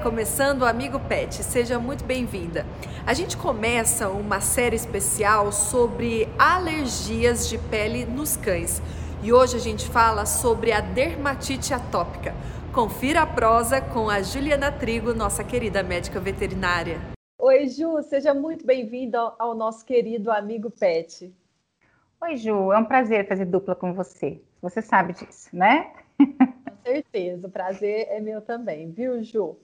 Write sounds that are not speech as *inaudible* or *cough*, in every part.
Começando o Amigo Pet, seja muito bem-vinda. A gente começa uma série especial sobre alergias de pele nos cães e hoje a gente fala sobre a dermatite atópica. Confira a prosa com a Juliana Trigo, nossa querida médica veterinária. Oi, Ju, seja muito bem-vinda ao nosso querido Amigo Pet. Oi, Ju, é um prazer fazer dupla com você. Você sabe disso, né? *laughs* Com certeza, o prazer é meu também, viu, Ju?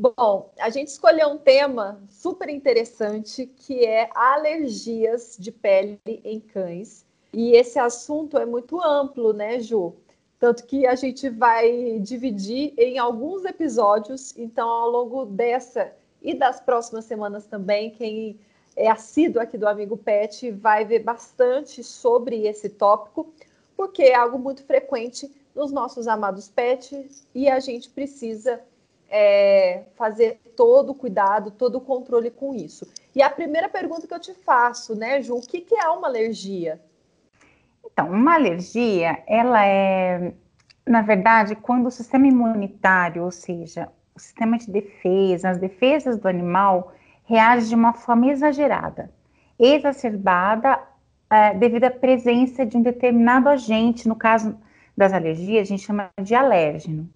Bom, a gente escolheu um tema super interessante que é alergias de pele em cães. E esse assunto é muito amplo, né, Ju? Tanto que a gente vai dividir em alguns episódios. Então, ao longo dessa e das próximas semanas também, quem é assíduo aqui do Amigo Pet vai ver bastante sobre esse tópico, porque é algo muito frequente nos nossos amados pets e a gente precisa é, fazer todo o cuidado, todo o controle com isso. E a primeira pergunta que eu te faço, né, Ju, o que, que é uma alergia? Então, uma alergia, ela é, na verdade, quando o sistema imunitário, ou seja, o sistema de defesa, as defesas do animal, reage de uma forma exagerada, exacerbada, é, devido à presença de um determinado agente, no caso das alergias, a gente chama de alérgeno.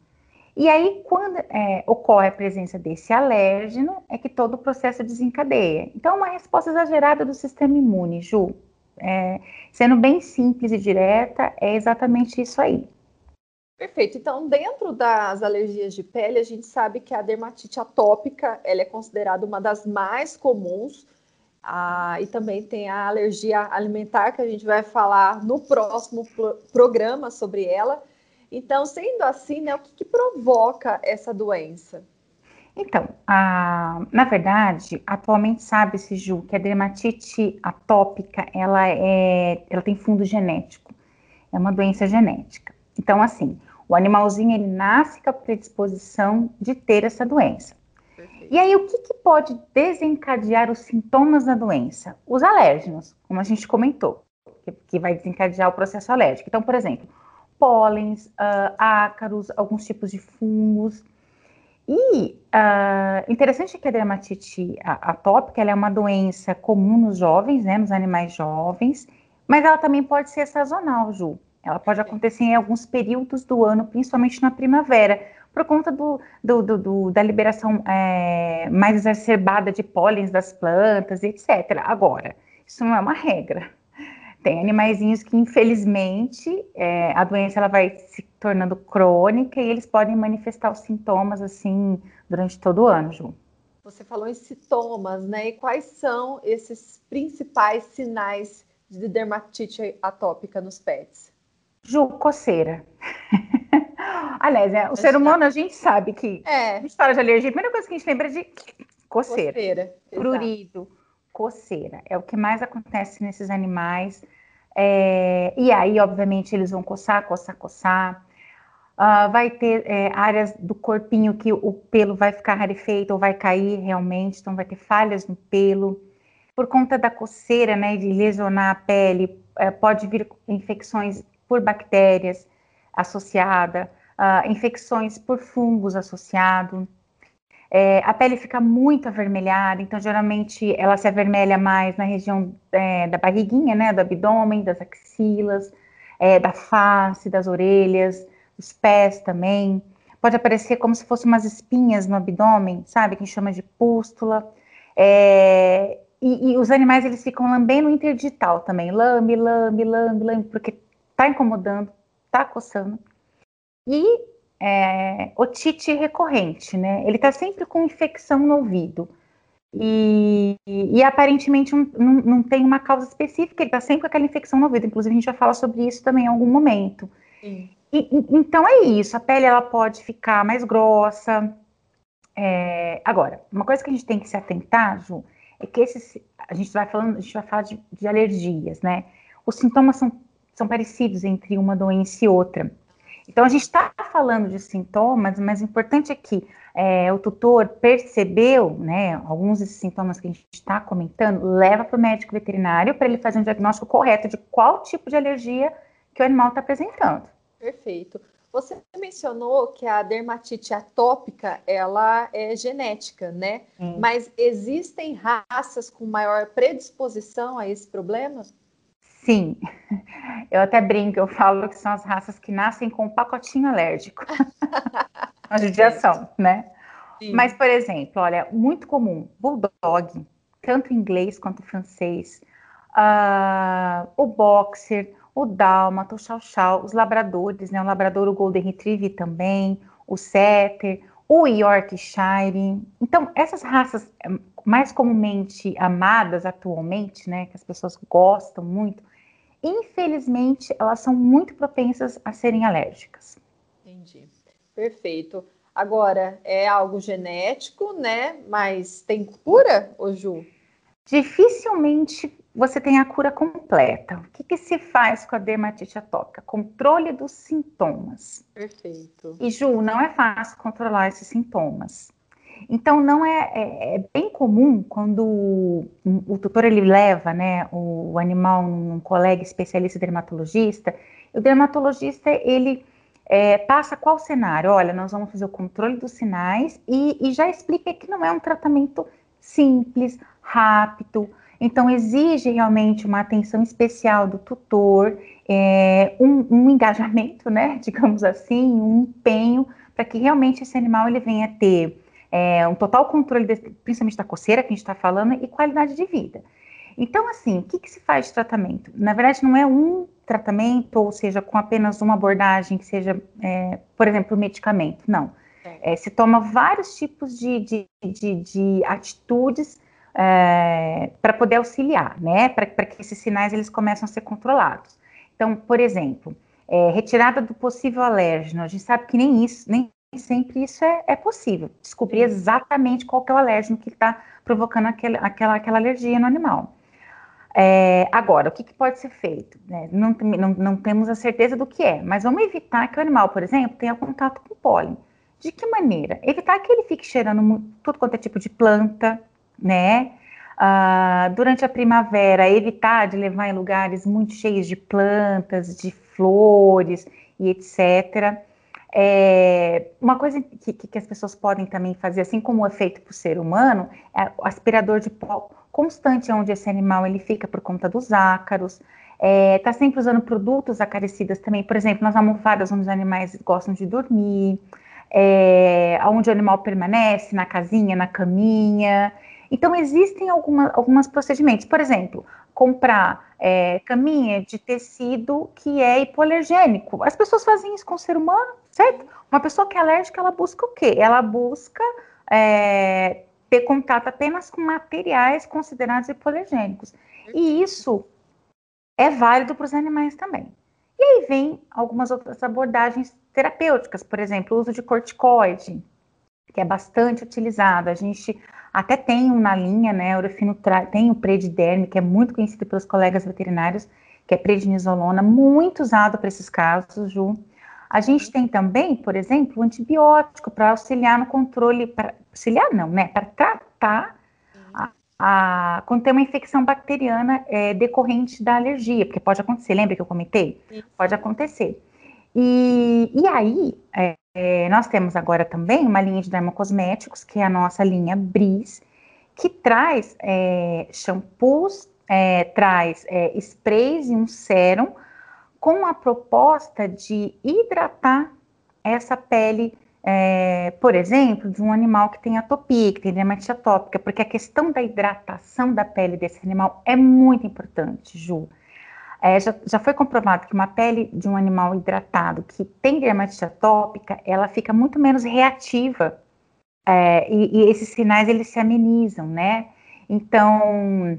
E aí, quando é, ocorre a presença desse alérgeno, é que todo o processo desencadeia. Então, uma resposta exagerada do sistema imune, Ju, é, sendo bem simples e direta, é exatamente isso aí. Perfeito. Então, dentro das alergias de pele, a gente sabe que a dermatite atópica ela é considerada uma das mais comuns. Ah, e também tem a alergia alimentar, que a gente vai falar no próximo pro programa sobre ela. Então, sendo assim, né, o que, que provoca essa doença? Então, a, na verdade, atualmente sabe-se, Ju, que a dermatite atópica, ela, é, ela tem fundo genético, é uma doença genética. Então, assim, o animalzinho, ele nasce com a predisposição de ter essa doença. Perfeito. E aí, o que, que pode desencadear os sintomas da doença? Os alérgenos, como a gente comentou, que, que vai desencadear o processo alérgico. Então, por exemplo, pólens, uh, ácaros, alguns tipos de fungos. E uh, interessante que a dermatite atópica é uma doença comum nos jovens, né, nos animais jovens, mas ela também pode ser sazonal, Ju. Ela pode acontecer em alguns períodos do ano, principalmente na primavera, por conta do, do, do, do da liberação é, mais exacerbada de pólens das plantas, etc. Agora, isso não é uma regra. Tem animaizinhos que, infelizmente, é, a doença ela vai se tornando crônica e eles podem manifestar os sintomas, assim, durante todo o ano, Ju. Você falou em sintomas, né? E quais são esses principais sinais de dermatite atópica nos pets? Ju, coceira. *laughs* Aliás, é, o ser humano, a gente sabe que é. história de alergia, a primeira coisa que a gente lembra é de coceira. Coceira. Prurido, coceira. É o que mais acontece nesses animais. É, e aí, obviamente, eles vão coçar, coçar, coçar. Uh, vai ter é, áreas do corpinho que o pelo vai ficar rarefeito ou vai cair realmente, então vai ter falhas no pelo. Por conta da coceira, né, de lesionar a pele, é, pode vir infecções por bactérias associada, uh, infecções por fungos associados. É, a pele fica muito avermelhada, então geralmente ela se avermelha mais na região é, da barriguinha, né, do abdômen, das axilas, é, da face, das orelhas, dos pés também. Pode aparecer como se fossem umas espinhas no abdômen, sabe, que chama de pústula. É, e, e, os animais eles ficam lambendo interdigital também, lambe, lambe, lambe, lambe, porque tá incomodando, tá coçando. E é, otite recorrente, né? Ele está sempre com infecção no ouvido. E, e, e aparentemente não, não, não, tem uma causa específica, ele está sempre com aquela infecção no ouvido. Inclusive, a gente vai falar sobre isso também em algum momento. E, então é isso, a pele ela pode ficar mais grossa, É, agora, uma coisa que a gente tem que se atentar, Ju, é que esses, a gente vai falando, a gente vai falar de, de alergias, né? Os sintomas são, são parecidos entre uma doença e outra. Então, a gente está falando de sintomas, mas o importante é que é, o tutor percebeu, né, alguns desses sintomas que a gente está comentando, leva para o médico veterinário para ele fazer um diagnóstico correto de qual tipo de alergia que o animal está apresentando. Perfeito. Você mencionou que a dermatite atópica ela é genética, né? Sim. Mas existem raças com maior predisposição a esse problema? Sim, eu até brinco, eu falo que são as raças que nascem com um pacotinho alérgico. *laughs* Uma judiação, né? Sim. Mas, por exemplo, olha, muito comum, bulldog, tanto inglês quanto francês, uh, o boxer, o dálmata, o chow-chow, os labradores, né? O labrador, o golden retriever também, o setter, o Yorkshire. Então, essas raças eh, mais comumente amadas atualmente, né, que as pessoas gostam muito, infelizmente, elas são muito propensas a serem alérgicas. Entendi. Perfeito. Agora, é algo genético, né? Mas tem cura, ô Ju? Dificilmente você tem a cura completa. O que, que, se faz com a dermatite atópica? Controle dos sintomas. Perfeito. E Ju, não é fácil controlar esses sintomas. Então, não é, é, é bem comum quando o, o, tutor ele leva né, o, o animal num colega especialista dermatologista, o dermatologista ele é, passa qual cenário? Olha, nós vamos fazer o controle dos sinais e, e já explica que não é um tratamento simples, rápido, então, exige realmente uma atenção especial do tutor, é, um, um, engajamento, né, *laughs* digamos assim, um empenho para que realmente esse animal ele venha ter é, um total controle, desse, principalmente da coceira que a gente está falando, e qualidade de vida. Então, assim, o que, que se faz de tratamento? Na verdade, não é um tratamento, ou seja, com apenas uma abordagem que seja, é, por exemplo, medicamento, não. É, se toma vários tipos de, de, de, de atitudes é, para poder auxiliar, né, para que esses sinais eles começam a ser controlados. Então, por exemplo, é, retirada do possível alérgeno, a gente sabe que nem isso, nem sempre isso é, é possível, descobrir exatamente qual é o alérgeno que está provocando aquele, aquela, aquela alergia no animal. É, agora, o que, que, pode ser feito? Né? Não, não, não, temos a certeza do que é, mas vamos evitar que o animal, por exemplo, tenha contato com pólen. De que maneira? Evitar que ele fique cheirando tudo quanto é tipo de planta, né? Uh, durante a primavera, evitar de levar em lugares muito cheios de plantas, de flores e etc. É, uma coisa que, que, as pessoas podem também fazer, assim como é feito para o ser humano, é o aspirador de pó constante onde esse animal ele fica por conta dos ácaros. É, tá sempre usando produtos acaricidas também, por exemplo, nas almofadas onde os animais gostam de dormir, é, onde o animal permanece, na casinha, na caminha. Então, existem alguma, alguns procedimentos. Por exemplo, comprar é, caminha de tecido que é hipoalergênico. As pessoas fazem isso com o ser humano, certo? Uma pessoa que é alérgica, ela busca o quê? Ela busca é, ter contato apenas com materiais considerados hipoalergênicos. E isso é válido para os animais também. E aí vem algumas outras abordagens terapêuticas, por exemplo, o uso de corticoide, que é bastante utilizado. A gente até tem um na linha, né, Urofino tem o Prediderme, que é muito conhecido pelos colegas veterinários, que é prednisolona, muito usado para esses casos, Ju. A gente tem também, por exemplo, o antibiótico para auxiliar no controle, para auxiliar não, né, para tratar a, a, quando tem uma infecção bacteriana é, decorrente da alergia, porque pode acontecer, lembra que eu comentei? Sim. Pode acontecer. E, e aí, é, é, nós temos agora também uma linha de dermocosméticos, que é a nossa linha Bris, que traz é, shampoos, é, traz é, sprays e um sérum com a proposta de hidratar essa pele, é, por exemplo, de um animal que tem atopia, que tem dermatite atópica, porque a questão da hidratação da pele desse animal é muito importante, Ju. É, já, já, foi comprovado que uma pele de um animal hidratado que tem dermatite atópica, ela fica muito menos reativa é, e, e, esses sinais eles se amenizam, né? Então,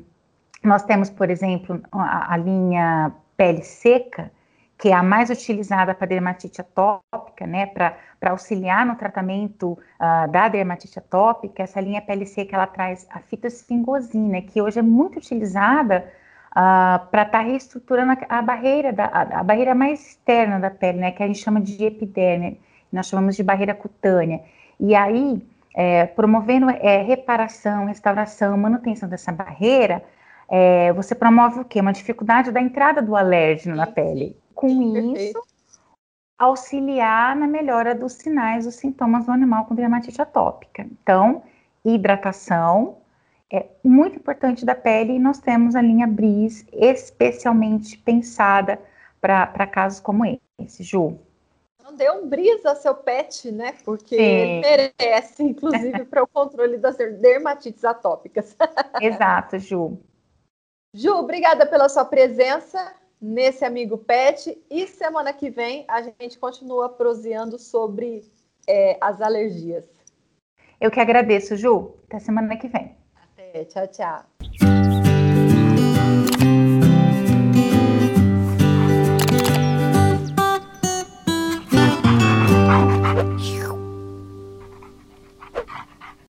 nós temos, por exemplo, a, a linha pele seca, que é a mais utilizada para dermatite atópica, né, para auxiliar no tratamento uh, da dermatite atópica, essa linha PLC que ela traz a fitosfingosina, que hoje é muito utilizada uh, para estar tá reestruturando a, a barreira, da, a, a, barreira mais externa da pele, né, que a gente chama de epiderme, nós chamamos de barreira cutânea. E aí, é, promovendo é, reparação, restauração, manutenção dessa barreira, é, você promove o quê? Uma dificuldade da entrada do alérgeno na pele. Com isso, auxiliar na melhora dos sinais, dos sintomas do animal com dermatite atópica. Então, hidratação é muito importante da pele e nós temos a linha Bris especialmente pensada para casos como esse, Ju. Não dê um brisa seu pet, né? Porque Sim. ele merece, inclusive, *laughs* para o controle das dermatites atópicas. Exato, Ju. Ju, obrigada pela sua presença nesse Amigo Pet. E semana que vem a gente continua proseando sobre é, as alergias. Eu que agradeço, Ju. Até semana que vem. Até. Tchau, tchau.